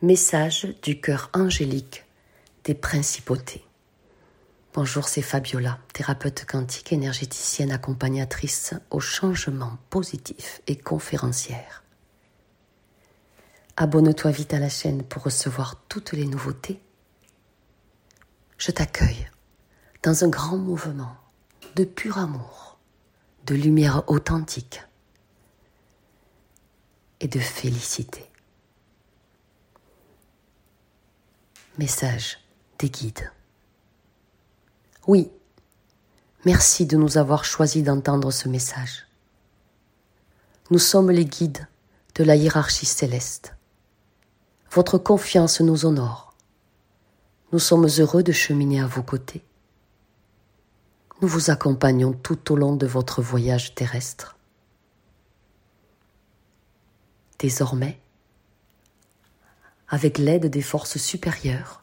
Message du cœur angélique des principautés. Bonjour, c'est Fabiola, thérapeute quantique énergéticienne accompagnatrice au changement positif et conférencière. Abonne-toi vite à la chaîne pour recevoir toutes les nouveautés. Je t'accueille dans un grand mouvement de pur amour, de lumière authentique et de félicité. Message des guides. Oui, merci de nous avoir choisi d'entendre ce message. Nous sommes les guides de la hiérarchie céleste. Votre confiance nous honore. Nous sommes heureux de cheminer à vos côtés. Nous vous accompagnons tout au long de votre voyage terrestre. Désormais, avec l'aide des forces supérieures,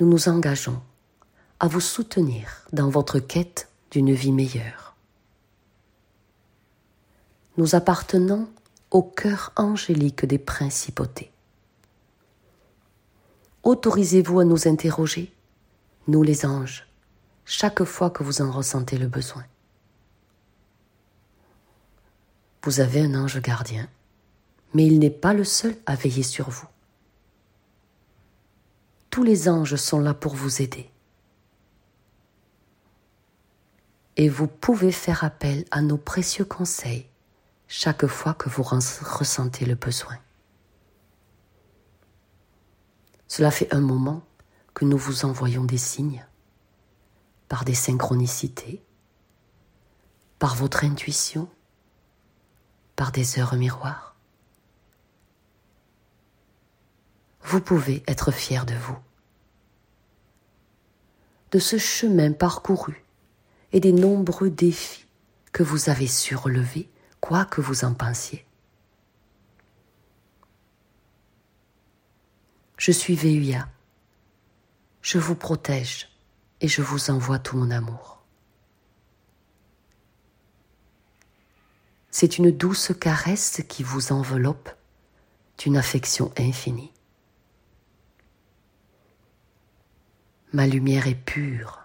nous nous engageons à vous soutenir dans votre quête d'une vie meilleure. Nous appartenons au cœur angélique des principautés. Autorisez-vous à nous interroger, nous les anges, chaque fois que vous en ressentez le besoin. Vous avez un ange gardien, mais il n'est pas le seul à veiller sur vous tous les anges sont là pour vous aider. Et vous pouvez faire appel à nos précieux conseils chaque fois que vous ressentez le besoin. Cela fait un moment que nous vous envoyons des signes, par des synchronicités, par votre intuition, par des heures miroirs. Vous pouvez être fier de vous, de ce chemin parcouru et des nombreux défis que vous avez su relever, quoi que vous en pensiez. Je suis VUA. Je vous protège et je vous envoie tout mon amour. C'est une douce caresse qui vous enveloppe d'une affection infinie. Ma lumière est pure.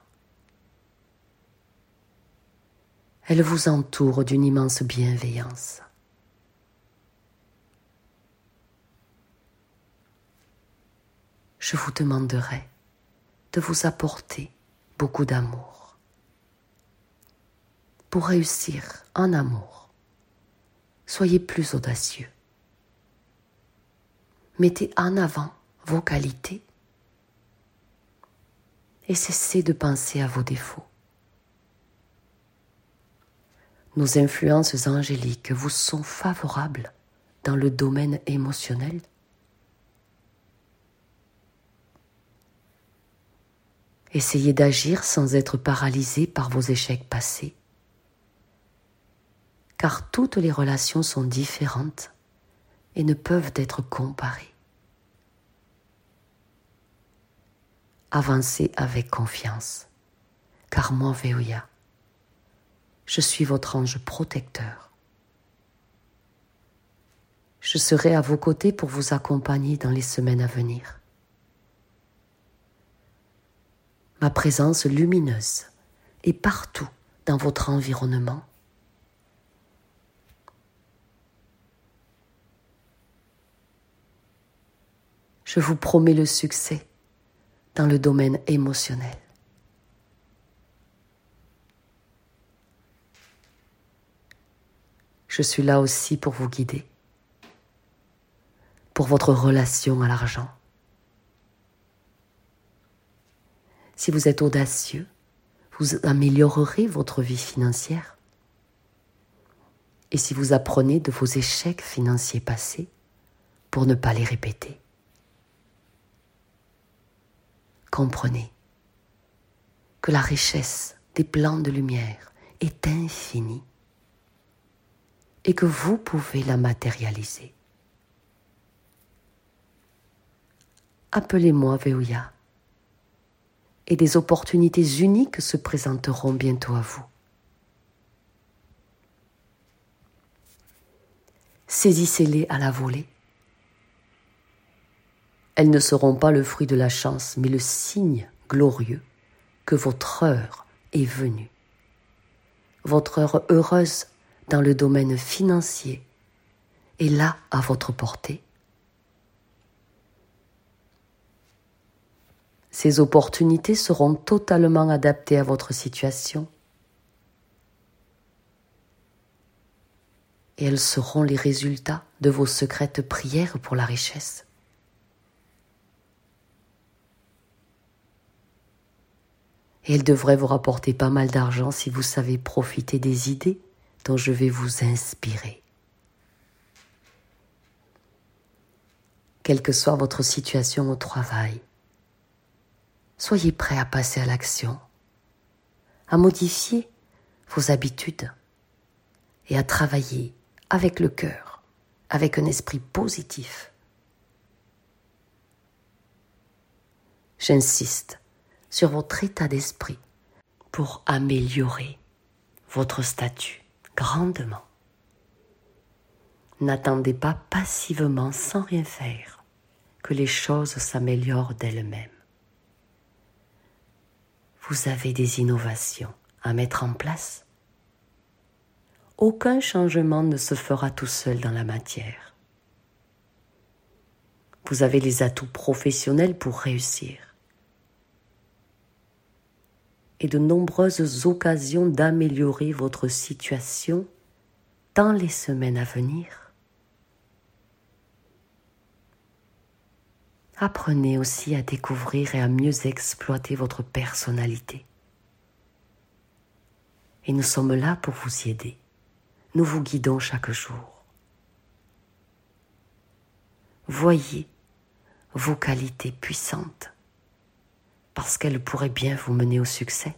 Elle vous entoure d'une immense bienveillance. Je vous demanderai de vous apporter beaucoup d'amour. Pour réussir en amour, soyez plus audacieux. Mettez en avant vos qualités et cessez de penser à vos défauts. Nos influences angéliques vous sont favorables dans le domaine émotionnel Essayez d'agir sans être paralysé par vos échecs passés, car toutes les relations sont différentes et ne peuvent être comparées. Avancez avec confiance, car moi, Veoya, je suis votre ange protecteur. Je serai à vos côtés pour vous accompagner dans les semaines à venir. Ma présence lumineuse est partout dans votre environnement. Je vous promets le succès dans le domaine émotionnel. Je suis là aussi pour vous guider, pour votre relation à l'argent. Si vous êtes audacieux, vous améliorerez votre vie financière. Et si vous apprenez de vos échecs financiers passés pour ne pas les répéter. Comprenez que la richesse des plans de lumière est infinie et que vous pouvez la matérialiser. Appelez-moi Veoya et des opportunités uniques se présenteront bientôt à vous. Saisissez-les à la volée Elles ne seront pas le fruit de la chance, mais le signe glorieux que votre heure est venue. Votre heure heureuse dans le domaine financier est là à votre portée. Ces opportunités seront totalement adaptées à votre situation et elles seront les résultats de vos secrètes prières pour la richesse. Et elles devraient vous rapporter pas mal d'argent si vous savez profiter des idées dont je vais vous inspirer. Quelle que soit votre situation au travail, soyez prêt à passer à l'action, à modifier vos habitudes et à travailler avec le cœur, avec un esprit positif. J'insiste sur votre état d'esprit pour améliorer votre statut grandement. N'attendez pas passivement sans rien faire que les choses s'améliorent d'elles-mêmes. Vous avez des innovations à mettre en place aucun changement ne se fera tout seul dans la matière. Vous avez les atouts professionnels pour réussir et de nombreuses occasions d'améliorer votre situation dans les semaines à venir. Apprenez aussi à découvrir et à mieux exploiter votre personnalité. Et nous sommes là pour vous y aider nous vous guidons chaque jour. Voyez vos qualités puissantes, parce qu'elles pourraient bien vous mener au succès.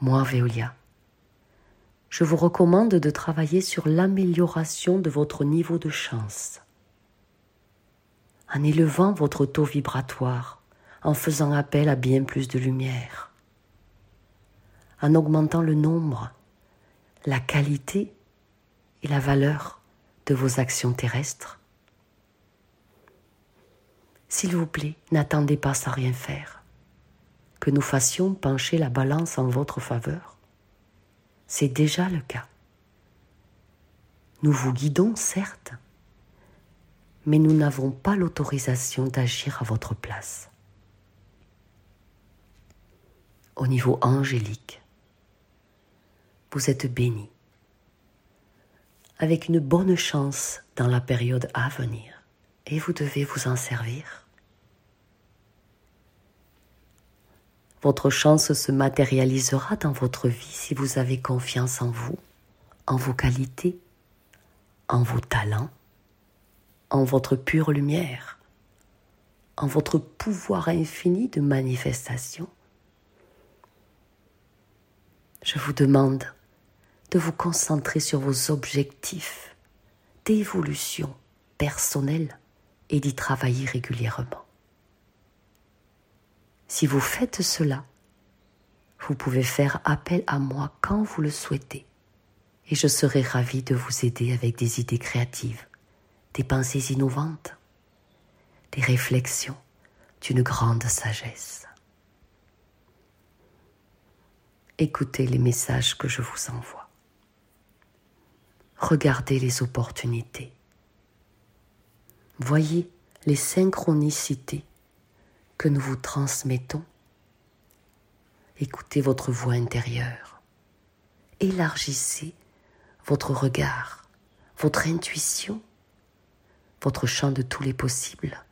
Moi, Veolia, je vous recommande de travailler sur l'amélioration de votre niveau de chance, en élevant votre taux vibratoire, en faisant appel à bien plus de lumière en augmentant le nombre, la qualité et la valeur de vos actions terrestres. S'il vous plaît, n'attendez pas sans rien faire, que nous fassions pencher la balance en votre faveur. C'est déjà le cas. Nous vous guidons, certes, mais nous n'avons pas l'autorisation d'agir à votre place. Au niveau angélique, vous êtes béni, avec une bonne chance dans la période à venir, et vous devez vous en servir. Votre chance se matérialisera dans votre vie si vous avez confiance en vous, en vos qualités, en vos talents, en votre pure lumière, en votre pouvoir infini de manifestation. Je vous demande de vous concentrer sur vos objectifs d'évolution personnelle et d'y travailler régulièrement. Si vous faites cela, vous pouvez faire appel à moi quand vous le souhaitez et je serai ravi de vous aider avec des idées créatives, des pensées innovantes, des réflexions d'une grande sagesse. Écoutez les messages que je vous envoie. Regardez les opportunités. Voyez les synchronicités que nous vous transmettons. Écoutez votre voix intérieure. Élargissez votre regard, votre intuition, votre champ de tous les possibles.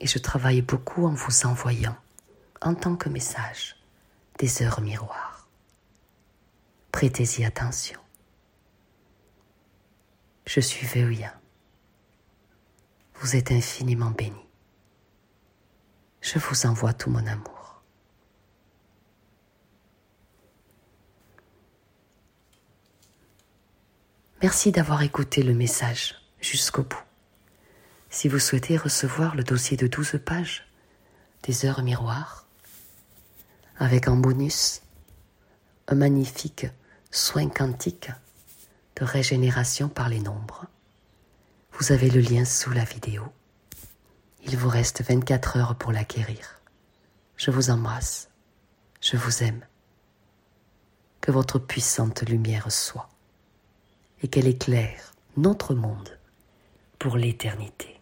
Et je travaille beaucoup en vous envoyant, en tant que message, des heures miroirs. Prêtez-y attention. Je suis Veolia. Vous êtes infiniment béni. Je vous envoie tout mon amour. Merci d'avoir écouté le message jusqu'au bout. Si vous souhaitez recevoir le dossier de 12 pages des heures miroirs, avec en bonus un magnifique soin quantique de régénération par les nombres. Vous avez le lien sous la vidéo. Il vous reste 24 heures pour l'acquérir. Je vous embrasse. Je vous aime. Que votre puissante lumière soit et qu'elle éclaire notre monde pour l'éternité.